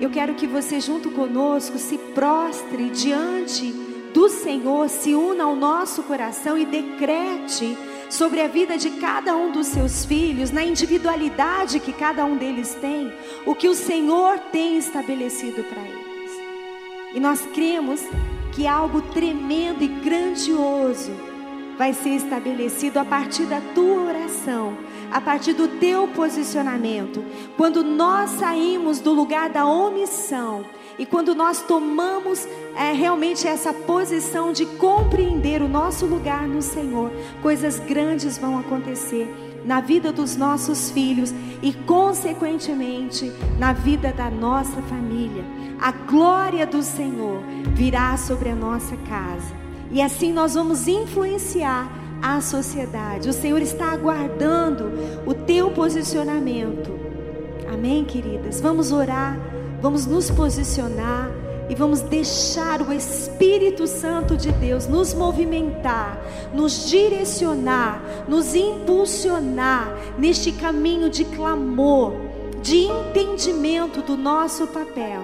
eu quero que você, junto conosco, se prostre diante do Senhor, se una ao nosso coração e decrete sobre a vida de cada um dos seus filhos, na individualidade que cada um deles tem, o que o Senhor tem estabelecido para eles. E nós cremos que algo tremendo e grandioso vai ser estabelecido a partir da tua oração, a partir do teu posicionamento. Quando nós saímos do lugar da omissão e quando nós tomamos é, realmente essa posição de compreender o nosso lugar no Senhor, coisas grandes vão acontecer na vida dos nossos filhos e, consequentemente, na vida da nossa família. A glória do Senhor virá sobre a nossa casa e assim nós vamos influenciar a sociedade. O Senhor está aguardando o teu posicionamento. Amém, queridas? Vamos orar, vamos nos posicionar e vamos deixar o Espírito Santo de Deus nos movimentar, nos direcionar, nos impulsionar neste caminho de clamor, de entendimento do nosso papel,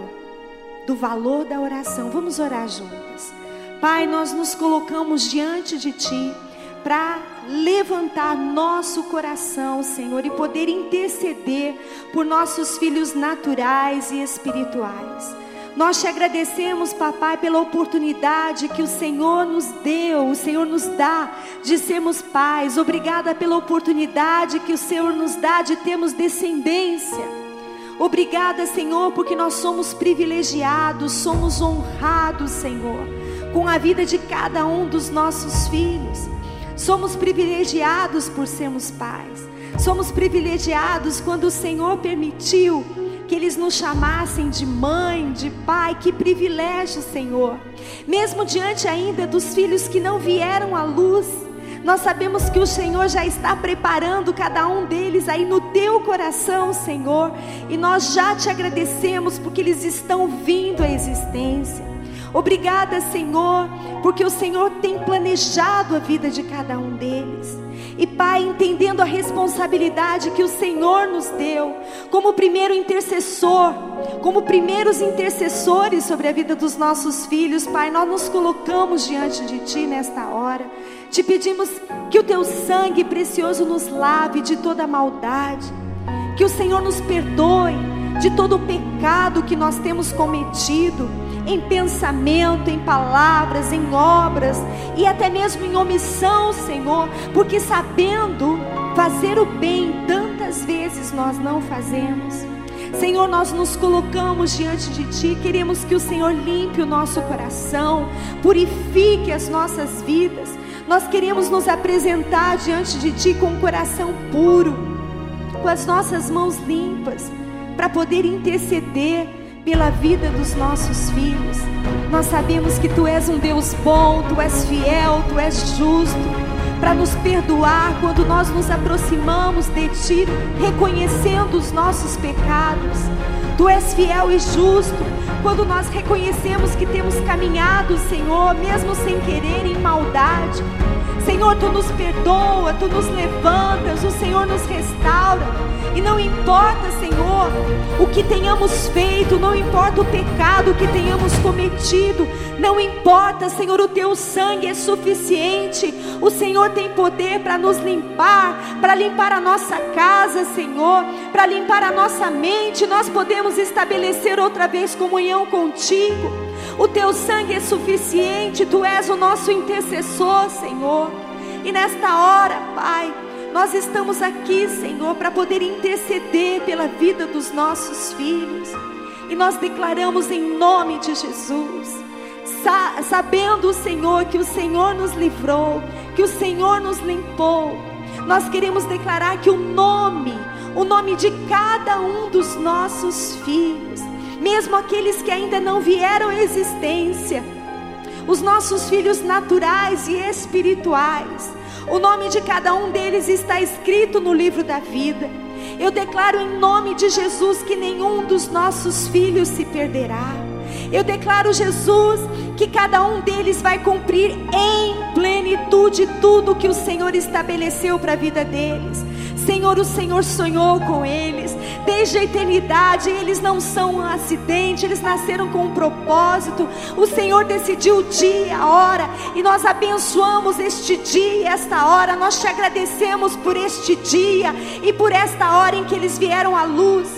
do valor da oração. Vamos orar juntas. Pai, nós nos colocamos diante de Ti para levantar nosso coração, Senhor, e poder interceder por nossos filhos naturais e espirituais. Nós te agradecemos, papai, pela oportunidade que o Senhor nos deu, o Senhor nos dá de sermos pais. Obrigada pela oportunidade que o Senhor nos dá de termos descendência. Obrigada, Senhor, porque nós somos privilegiados, somos honrados, Senhor, com a vida de cada um dos nossos filhos. Somos privilegiados por sermos pais. Somos privilegiados quando o Senhor permitiu que eles nos chamassem de mãe, de pai. Que privilégio, Senhor. Mesmo diante ainda dos filhos que não vieram à luz, nós sabemos que o Senhor já está preparando cada um deles aí no teu coração, Senhor. E nós já te agradecemos porque eles estão vindo à existência. Obrigada, Senhor, porque o Senhor tem planejado a vida de cada um deles. E Pai, entendendo a responsabilidade que o Senhor nos deu, como primeiro intercessor, como primeiros intercessores sobre a vida dos nossos filhos, Pai, nós nos colocamos diante de Ti nesta hora. Te pedimos que o Teu sangue precioso nos lave de toda maldade, que o Senhor nos perdoe de todo o pecado que nós temos cometido em pensamento, em palavras, em obras e até mesmo em omissão, Senhor, porque sabendo fazer o bem, tantas vezes nós não fazemos. Senhor, nós nos colocamos diante de Ti, queremos que o Senhor limpe o nosso coração, purifique as nossas vidas. Nós queremos nos apresentar diante de Ti com o um coração puro, com as nossas mãos limpas, para poder interceder pela vida dos nossos filhos. Nós sabemos que Tu és um Deus bom, Tu és fiel, Tu és justo, para nos perdoar quando nós nos aproximamos de Ti, reconhecendo os nossos pecados. Tu és fiel e justo quando nós reconhecemos que temos caminhado, Senhor, mesmo sem querer, em maldade. Senhor, tu nos perdoa, tu nos levantas, o Senhor nos restaura. E não importa, Senhor, o que tenhamos feito, não importa o pecado que tenhamos cometido, não importa, Senhor, o teu sangue é suficiente. O Senhor tem poder para nos limpar, para limpar a nossa casa, Senhor, para limpar a nossa mente. Nós podemos estabelecer outra vez comunhão contigo. O teu sangue é suficiente, tu és o nosso intercessor, Senhor. E nesta hora, Pai, nós estamos aqui, Senhor, para poder interceder pela vida dos nossos filhos. E nós declaramos em nome de Jesus, sabendo, Senhor, que o Senhor nos livrou, que o Senhor nos limpou. Nós queremos declarar que o nome, o nome de cada um dos nossos filhos, mesmo aqueles que ainda não vieram à existência, os nossos filhos naturais e espirituais, o nome de cada um deles está escrito no livro da vida. Eu declaro em nome de Jesus que nenhum dos nossos filhos se perderá. Eu declaro, Jesus, que cada um deles vai cumprir em plenitude tudo que o Senhor estabeleceu para a vida deles. Senhor, o Senhor sonhou com eles. Desde a eternidade. Eles não são um acidente, eles nasceram com um propósito. O Senhor decidiu o dia, a hora, e nós abençoamos este dia e esta hora. Nós te agradecemos por este dia e por esta hora em que eles vieram à luz.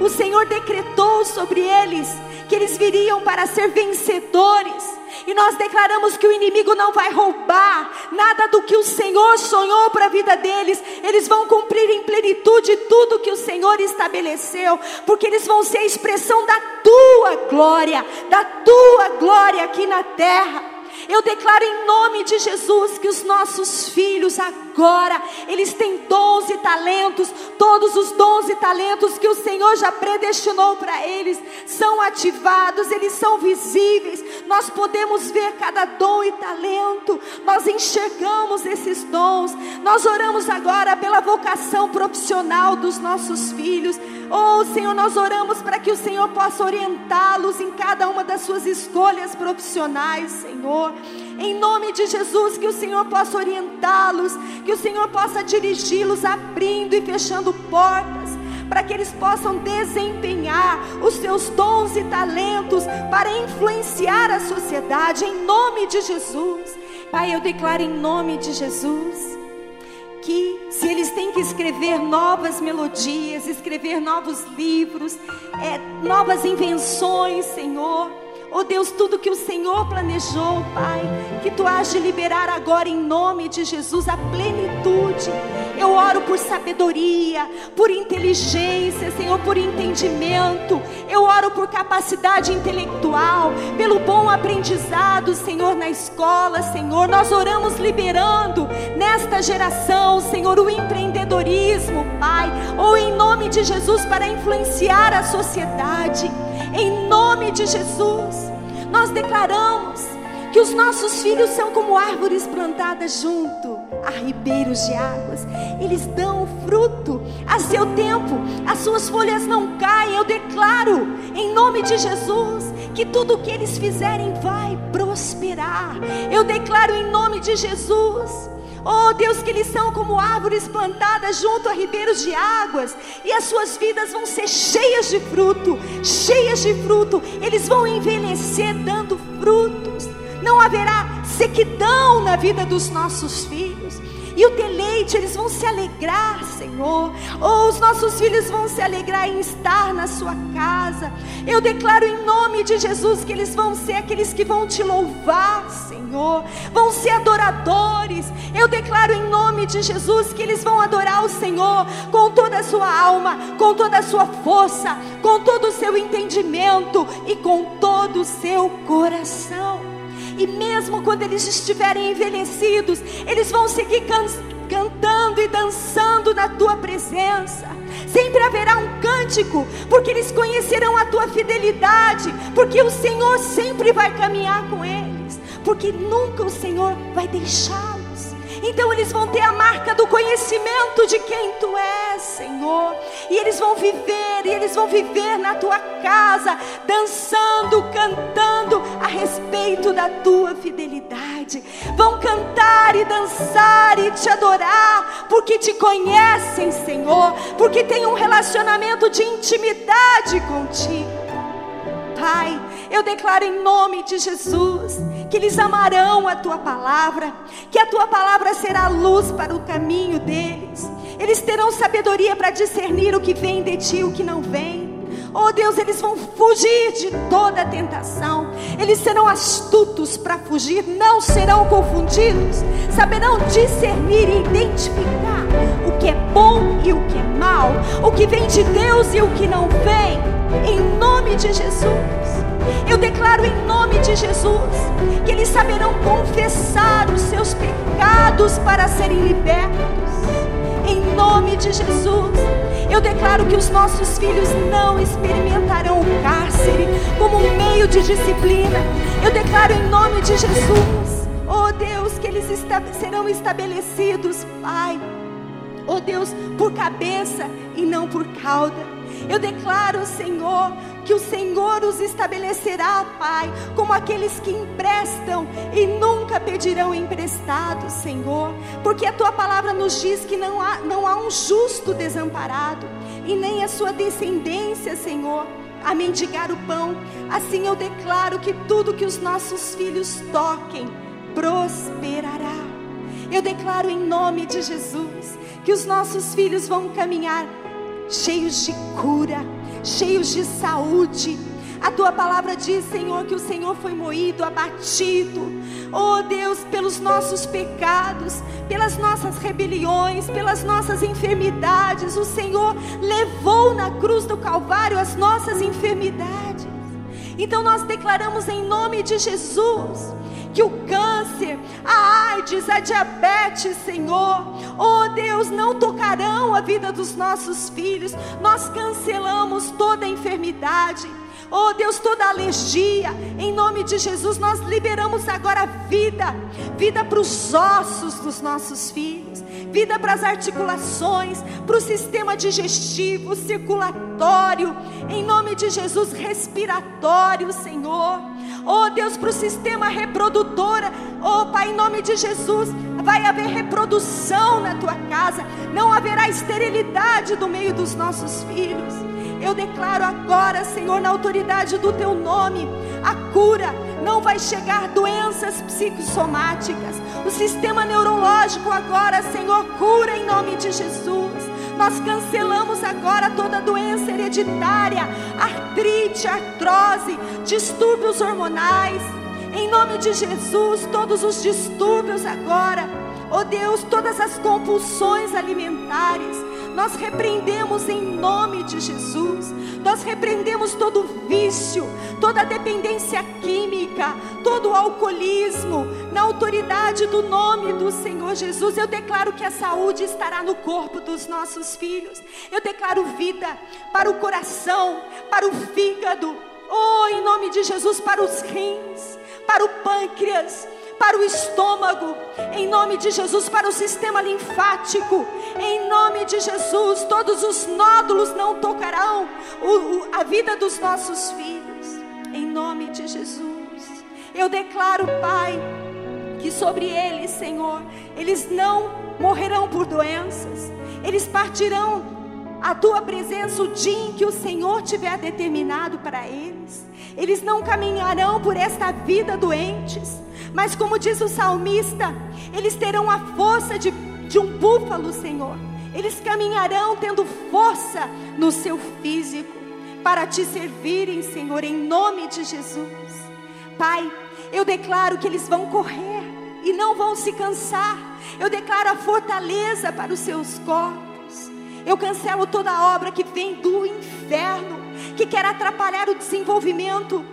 O Senhor decretou sobre eles que eles viriam para ser vencedores. E nós declaramos que o inimigo não vai roubar nada do que o Senhor sonhou para a vida deles. Eles vão cumprir em plenitude tudo que o Senhor estabeleceu, porque eles vão ser a expressão da tua glória, da tua glória aqui na terra. Eu declaro em nome de Jesus que os nossos filhos agora, eles têm dons e talentos, todos os dons e talentos que o Senhor já predestinou para eles, são ativados, eles são visíveis. Nós podemos ver cada dom e talento, nós enxergamos esses dons. Nós oramos agora pela vocação profissional dos nossos filhos. Oh, Senhor, nós oramos para que o Senhor possa orientá-los em cada uma das suas escolhas profissionais, Senhor. Em nome de Jesus, que o Senhor possa orientá-los, que o Senhor possa dirigi-los abrindo e fechando portas, para que eles possam desempenhar os seus dons e talentos para influenciar a sociedade, em nome de Jesus. Pai, eu declaro em nome de Jesus que se eles têm que escrever novas melodias, escrever novos livros, é, novas invenções, Senhor, Oh Deus, tudo que o Senhor planejou, Pai, que tu has de liberar agora em nome de Jesus a plenitude. Eu oro por sabedoria, por inteligência, Senhor, por entendimento. Eu oro por capacidade intelectual, pelo bom aprendizado, Senhor, na escola, Senhor. Nós oramos liberando nesta geração, Senhor, o empreendedorismo, Pai, ou em nome de Jesus para influenciar a sociedade. Em nome de Jesus, nós declaramos que os nossos filhos são como árvores plantadas junto a ribeiros de águas. Eles dão fruto a seu tempo, as suas folhas não caem. Eu declaro, em nome de Jesus, que tudo o que eles fizerem vai prosperar. Eu declaro em nome de Jesus Oh Deus, que eles são como árvores plantadas junto a ribeiros de águas, e as suas vidas vão ser cheias de fruto, cheias de fruto, eles vão envelhecer dando frutos, não haverá sequidão na vida dos nossos filhos e o deleite, eles vão se alegrar, Senhor. Ou oh, os nossos filhos vão se alegrar em estar na sua casa. Eu declaro em nome de Jesus que eles vão ser aqueles que vão te louvar, Senhor. Vão ser adoradores. Eu declaro em nome de Jesus que eles vão adorar o Senhor com toda a sua alma, com toda a sua força, com todo o seu entendimento e com todo o seu coração. E mesmo quando eles estiverem envelhecidos, eles vão seguir can cantando e dançando na tua presença. Sempre haverá um cântico, porque eles conhecerão a tua fidelidade, porque o Senhor sempre vai caminhar com eles, porque nunca o Senhor vai deixá-los. Então eles vão ter a marca do conhecimento de quem tu és, Senhor. E eles vão viver, e eles vão viver na tua casa, dançando, cantando a respeito da tua fidelidade. Vão cantar e dançar e te adorar, porque te conhecem, Senhor, porque têm um relacionamento de intimidade contigo. Pai, eu declaro em nome de Jesus que eles amarão a tua palavra, que a tua palavra será luz para o caminho deles. Eles terão sabedoria para discernir o que vem de ti e o que não vem. Oh Deus, eles vão fugir de toda tentação. Eles serão astutos para fugir, não serão confundidos. Saberão discernir e identificar o que é bom e o que é mal, o que vem de Deus e o que não vem. Em nome de Jesus. Eu declaro em nome de Jesus que eles saberão confessar os seus pecados para serem libertos. Em nome de Jesus, eu declaro que os nossos filhos não experimentarão o cárcere como um meio de disciplina. Eu declaro em nome de Jesus, oh Deus, que eles serão estabelecidos, Pai. Oh Deus, por cabeça e não por cauda. Eu declaro, Senhor, que o Senhor os estabelecerá, Pai, como aqueles que emprestam e nunca pedirão emprestado, Senhor, porque a tua palavra nos diz que não há, não há um justo desamparado, e nem a sua descendência, Senhor, a mendigar o pão. Assim eu declaro que tudo que os nossos filhos toquem prosperará. Eu declaro em nome de Jesus que os nossos filhos vão caminhar cheios de cura, cheios de saúde. A tua palavra diz, Senhor, que o Senhor foi moído, abatido. Oh Deus, pelos nossos pecados, pelas nossas rebeliões, pelas nossas enfermidades, o Senhor levou na cruz do Calvário as nossas enfermidades. Então nós declaramos em nome de Jesus que o câncer, a AIDS, a diabetes, Senhor, oh Deus, não tocarão a vida dos nossos filhos. Nós cancelamos toda enfermidade. Oh Deus, toda alergia, em nome de Jesus, nós liberamos agora vida, vida para os ossos dos nossos filhos, vida para as articulações, para o sistema digestivo, circulatório, em nome de Jesus, respiratório, Senhor. Oh Deus, para o sistema reprodutor, oh Pai, em nome de Jesus, vai haver reprodução na tua casa, não haverá esterilidade do meio dos nossos filhos. Eu declaro agora, Senhor, na autoridade do teu nome, a cura. Não vai chegar doenças psicossomáticas. O sistema neurológico agora, Senhor, cura em nome de Jesus. Nós cancelamos agora toda doença hereditária, artrite, artrose, distúrbios hormonais. Em nome de Jesus, todos os distúrbios agora. Oh Deus, todas as compulsões alimentares nós repreendemos em nome de Jesus. Nós repreendemos todo vício, toda dependência química, todo alcoolismo, na autoridade do nome do Senhor Jesus. Eu declaro que a saúde estará no corpo dos nossos filhos. Eu declaro vida para o coração, para o fígado. Oh, em nome de Jesus, para os rins, para o pâncreas para o estômago, em nome de Jesus, para o sistema linfático, em nome de Jesus, todos os nódulos não tocarão o, o, a vida dos nossos filhos, em nome de Jesus. Eu declaro, Pai, que sobre eles, Senhor, eles não morrerão por doenças, eles partirão a tua presença o dia em que o Senhor tiver determinado para eles. Eles não caminharão por esta vida doentes, mas como diz o salmista, eles terão a força de, de um búfalo, Senhor. Eles caminharão tendo força no seu físico para te servirem, Senhor, em nome de Jesus. Pai, eu declaro que eles vão correr e não vão se cansar. Eu declaro a fortaleza para os seus corpos. Eu cancelo toda obra que vem do inferno, que quer atrapalhar o desenvolvimento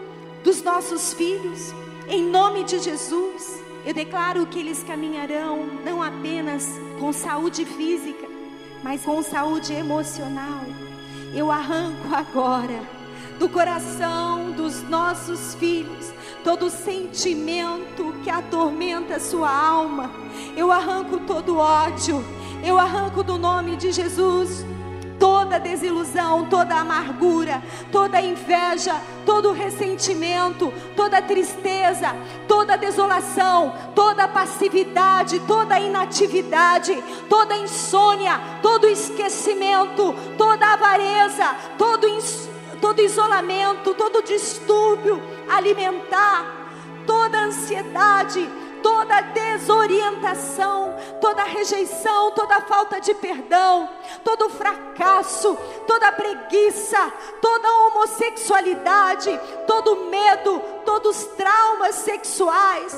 dos nossos filhos. Em nome de Jesus, eu declaro que eles caminharão não apenas com saúde física, mas com saúde emocional. Eu arranco agora do coração dos nossos filhos todo sentimento que atormenta sua alma. Eu arranco todo ódio. Eu arranco do nome de Jesus toda desilusão, toda amargura, toda inveja, todo ressentimento, toda tristeza, toda desolação, toda passividade, toda inatividade, toda insônia, todo esquecimento, toda avareza, todo, todo isolamento, todo distúrbio alimentar, toda ansiedade, toda desorientação, toda rejeição, toda falta de perdão, todo fracasso, toda preguiça, toda homossexualidade, todo medo, todos traumas sexuais,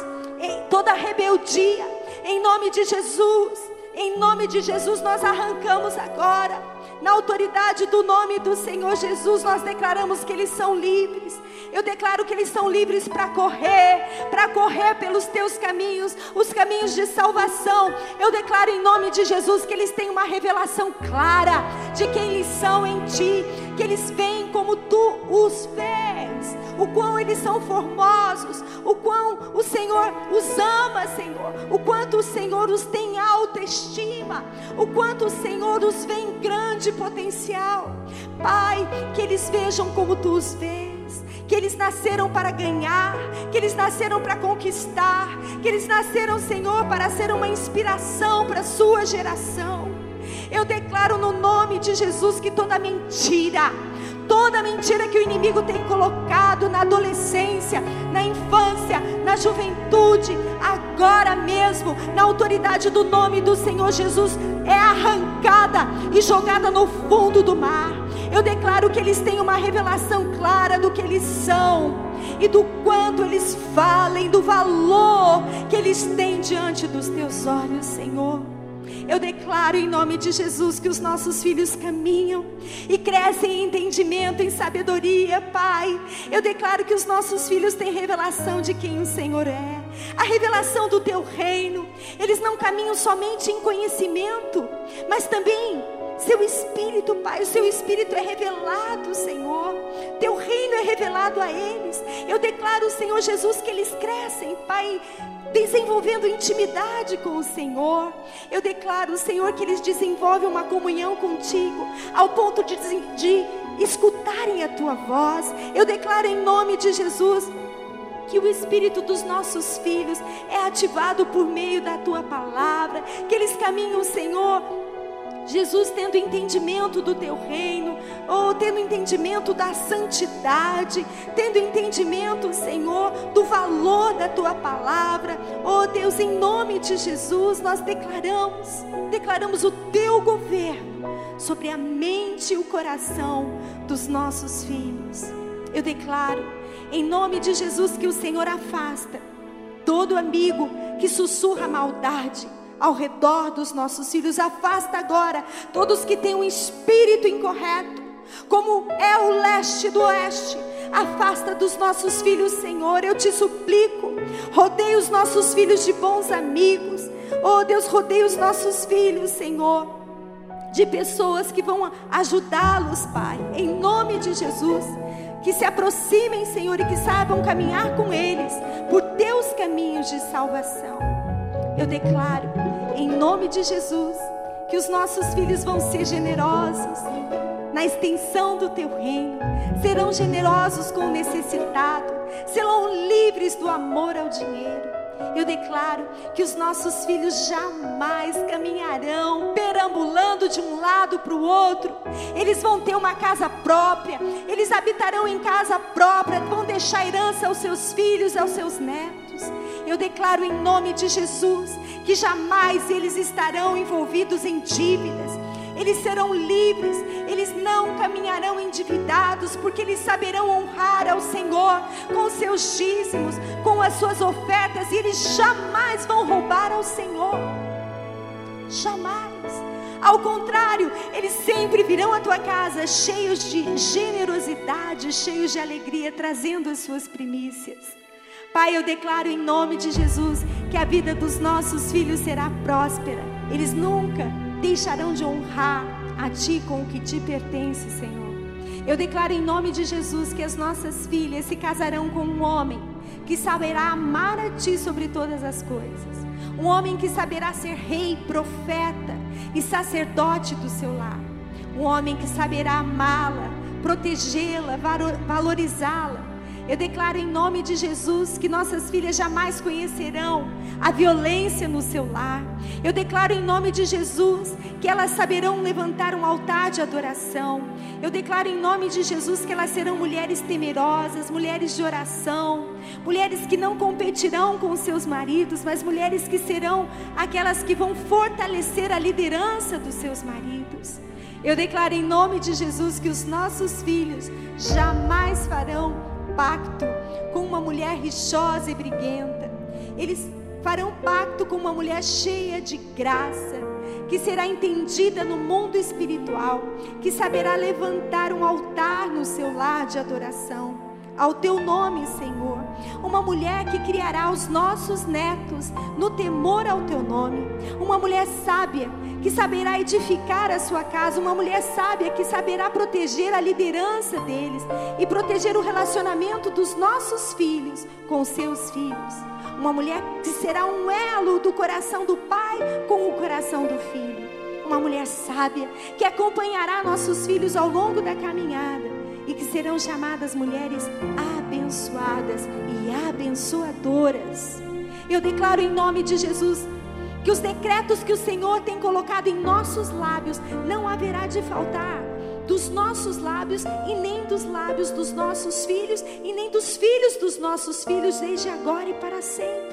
toda rebeldia, em nome de Jesus. Em nome de Jesus, nós arrancamos agora, na autoridade do nome do Senhor Jesus, nós declaramos que eles são livres. Eu declaro que eles são livres para correr, para correr pelos teus caminhos, os caminhos de salvação. Eu declaro em nome de Jesus que eles têm uma revelação clara de quem eles são em ti, que eles veem como tu os vês, o quão eles são formosos, o quão o Senhor os ama, Senhor, o quanto o Senhor os tem autoestima, o quanto o Senhor os vê em grande potencial. Pai, que eles vejam como tu os vês que eles nasceram para ganhar, que eles nasceram para conquistar, que eles nasceram, Senhor, para ser uma inspiração para a sua geração. Eu declaro no nome de Jesus que toda mentira, toda mentira que o inimigo tem colocado na adolescência, na infância, na juventude, agora mesmo, na autoridade do nome do Senhor Jesus, é arrancada e jogada no fundo do mar. Eu declaro que eles têm uma revelação clara do que eles são e do quanto eles falem, do valor que eles têm diante dos teus olhos, Senhor. Eu declaro em nome de Jesus que os nossos filhos caminham e crescem em entendimento, em sabedoria, Pai. Eu declaro que os nossos filhos têm revelação de quem o Senhor é, a revelação do teu reino. Eles não caminham somente em conhecimento, mas também seu espírito, Pai, o seu espírito é revelado, Senhor. Teu reino é revelado a eles. Eu declaro, Senhor Jesus, que eles crescem, Pai, desenvolvendo intimidade com o Senhor. Eu declaro, Senhor, que eles desenvolvem uma comunhão contigo, ao ponto de, de escutarem a tua voz. Eu declaro em nome de Jesus que o espírito dos nossos filhos é ativado por meio da tua palavra, que eles caminham, Senhor, Jesus tendo entendimento do teu reino, ou tendo entendimento da santidade, tendo entendimento, Senhor, do valor da tua palavra. Oh Deus, em nome de Jesus, nós declaramos, declaramos o teu governo sobre a mente e o coração dos nossos filhos. Eu declaro, em nome de Jesus, que o Senhor afasta todo amigo que sussurra maldade ao redor dos nossos filhos. Afasta agora todos que têm um espírito incorreto, como é o leste do oeste. Afasta dos nossos filhos, Senhor, eu te suplico. Rodeia os nossos filhos de bons amigos. Oh Deus, rodeia os nossos filhos, Senhor, de pessoas que vão ajudá-los, Pai, em nome de Jesus. Que se aproximem, Senhor, e que saibam caminhar com eles por teus caminhos de salvação. Eu declaro em nome de Jesus, que os nossos filhos vão ser generosos na extensão do teu reino, serão generosos com o necessitado, serão livres do amor ao dinheiro. Eu declaro que os nossos filhos jamais caminharão perambulando de um lado para o outro. Eles vão ter uma casa própria, eles habitarão em casa própria, vão deixar herança aos seus filhos, aos seus netos. Eu declaro em nome de Jesus que jamais eles estarão envolvidos em dívidas. Eles serão livres, eles não caminharão endividados, porque eles saberão honrar ao Senhor com seus dízimos, com as suas ofertas, e eles jamais vão roubar ao Senhor. Jamais. Ao contrário, eles sempre virão à tua casa cheios de generosidade, cheios de alegria, trazendo as suas primícias. Pai, eu declaro em nome de Jesus que a vida dos nossos filhos será próspera. Eles nunca deixarão de honrar a Ti com o que te pertence, Senhor. Eu declaro em nome de Jesus que as nossas filhas se casarão com um homem que saberá amar a Ti sobre todas as coisas. Um homem que saberá ser rei, profeta e sacerdote do seu lar. Um homem que saberá amá-la, protegê-la, valorizá-la eu declaro em nome de Jesus que nossas filhas jamais conhecerão a violência no seu lar. Eu declaro em nome de Jesus que elas saberão levantar um altar de adoração. Eu declaro em nome de Jesus que elas serão mulheres temerosas, mulheres de oração, mulheres que não competirão com seus maridos, mas mulheres que serão aquelas que vão fortalecer a liderança dos seus maridos. Eu declaro em nome de Jesus que os nossos filhos jamais farão pacto com uma mulher rixosa e briguenta. Eles farão pacto com uma mulher cheia de graça, que será entendida no mundo espiritual, que saberá levantar um altar no seu lar de adoração ao teu nome, Senhor. Uma mulher que criará os nossos netos no temor ao teu nome. Uma mulher sábia que saberá edificar a sua casa. Uma mulher sábia que saberá proteger a liderança deles e proteger o relacionamento dos nossos filhos com seus filhos. Uma mulher que será um elo do coração do pai com o coração do filho. Uma mulher sábia que acompanhará nossos filhos ao longo da caminhada e que serão chamadas mulheres abençoadoras. Eu declaro em nome de Jesus que os decretos que o Senhor tem colocado em nossos lábios não haverá de faltar dos nossos lábios e nem dos lábios dos nossos filhos e nem dos filhos dos nossos filhos desde agora e para sempre.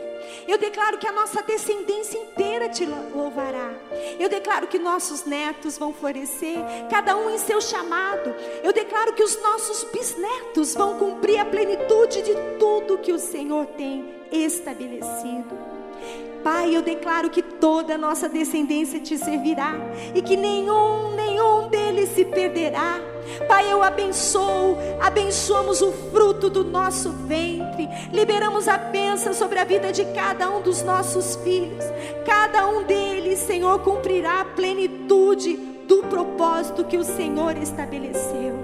Eu declaro que a nossa descendência inteira te louvará. Eu declaro que nossos netos vão florescer, cada um em seu chamado. Eu declaro que os nossos bisnetos vão cumprir a plenitude de tudo que o Senhor tem estabelecido. Pai, eu declaro que toda a nossa descendência te servirá e que nenhum, nenhum deles se perderá. Pai, eu abençoo, abençoamos o fruto do nosso ventre, liberamos a bênção sobre a vida de cada um dos nossos filhos. Cada um deles, Senhor, cumprirá a plenitude do propósito que o Senhor estabeleceu.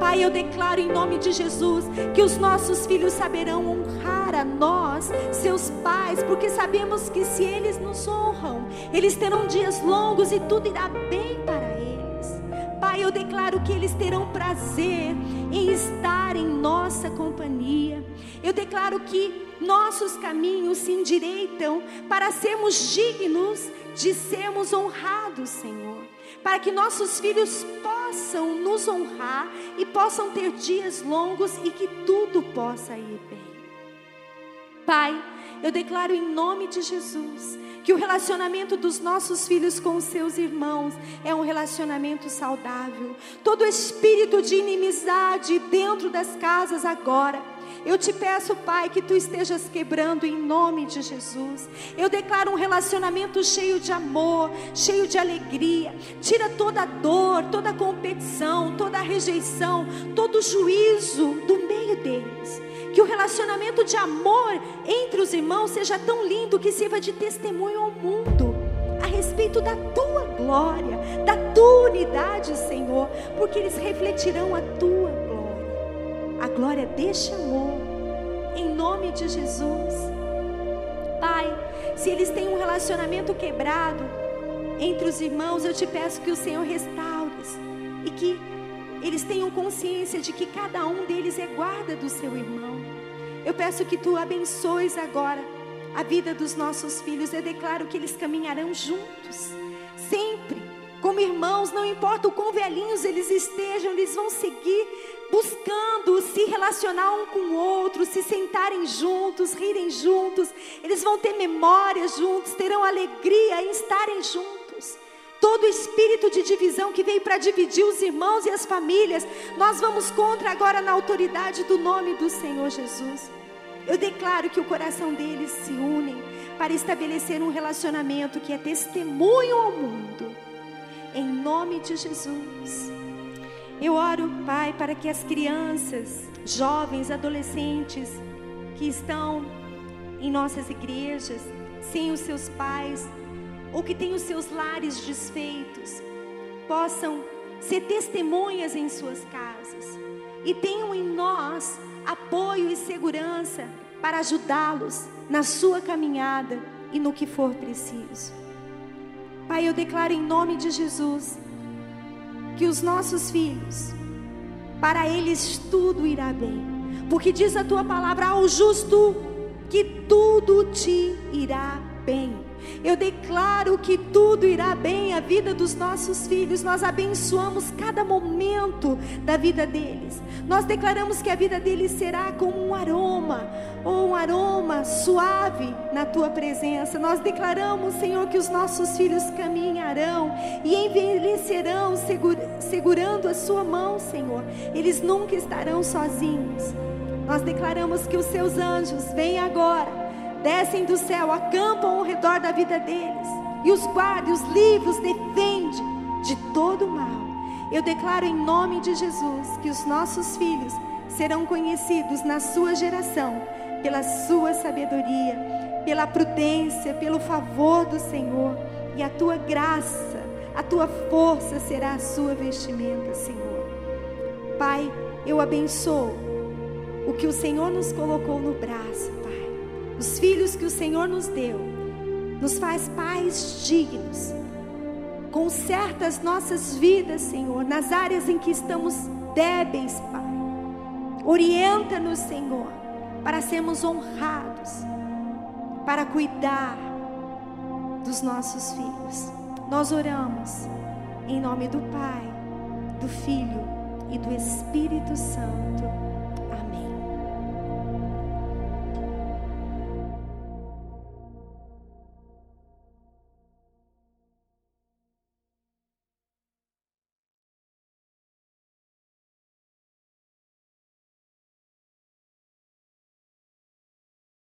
Pai, eu declaro em nome de Jesus que os nossos filhos saberão honrar a nós, seus pais, porque sabemos que se eles nos honram, eles terão dias longos e tudo irá bem para eles. Pai, eu declaro que eles terão prazer em estar em nossa companhia. Eu declaro que nossos caminhos se endireitam para sermos dignos de sermos honrados, Senhor. Para que nossos filhos possam nos honrar e possam ter dias longos e que tudo possa ir bem. Pai, eu declaro em nome de Jesus que o relacionamento dos nossos filhos com os seus irmãos é um relacionamento saudável. Todo espírito de inimizade dentro das casas agora eu te peço, Pai, que tu estejas quebrando em nome de Jesus. Eu declaro um relacionamento cheio de amor, cheio de alegria. Tira toda a dor, toda a competição, toda a rejeição, todo o juízo do meio deles. Que o relacionamento de amor entre os irmãos seja tão lindo que sirva de testemunho ao mundo a respeito da tua glória, da tua unidade, Senhor, porque eles refletirão a tua glória a glória deste amor, em nome de Jesus. Pai, se eles têm um relacionamento quebrado entre os irmãos, eu te peço que o Senhor restaure e que eles tenham consciência de que cada um deles é guarda do seu irmão. Eu peço que tu abençoes agora a vida dos nossos filhos. Eu declaro que eles caminharão juntos, sempre, como irmãos, não importa o quão velhinhos eles estejam, eles vão seguir buscando se relacionar um com o outro, se sentarem juntos, rirem juntos, eles vão ter memórias juntos, terão alegria em estarem juntos. Todo espírito de divisão que veio para dividir os irmãos e as famílias, nós vamos contra agora na autoridade do nome do Senhor Jesus. Eu declaro que o coração deles se unem para estabelecer um relacionamento que é testemunho ao mundo. Em nome de Jesus. Eu oro, Pai, para que as crianças, jovens, adolescentes que estão em nossas igrejas, sem os seus pais, ou que têm os seus lares desfeitos, possam ser testemunhas em suas casas e tenham em nós apoio e segurança para ajudá-los na sua caminhada e no que for preciso. Pai, eu declaro em nome de Jesus que os nossos filhos, para eles tudo irá bem, porque diz a tua palavra ao justo que tudo te irá bem. Eu declaro que tudo irá bem a vida dos nossos filhos. Nós abençoamos cada momento da vida deles. Nós declaramos que a vida deles será como um aroma, ou um aroma suave na tua presença. Nós declaramos, Senhor, que os nossos filhos caminharão e envelhecerão segur segurando a sua mão, Senhor. Eles nunca estarão sozinhos. Nós declaramos que os seus anjos vêm agora descem do céu, acampam ao redor da vida deles e os guarda, os livra, os defende de todo mal. Eu declaro em nome de Jesus que os nossos filhos serão conhecidos na sua geração pela sua sabedoria, pela prudência, pelo favor do Senhor e a tua graça, a tua força será a sua vestimenta, Senhor. Pai, eu abençoo o que o Senhor nos colocou no braço, Pai os filhos que o Senhor nos deu, nos faz pais dignos. Conserta as nossas vidas, Senhor, nas áreas em que estamos débeis, Pai. Orienta-nos, Senhor, para sermos honrados, para cuidar, dos nossos filhos. Nós oramos em nome do Pai, do Filho e do Espírito Santo.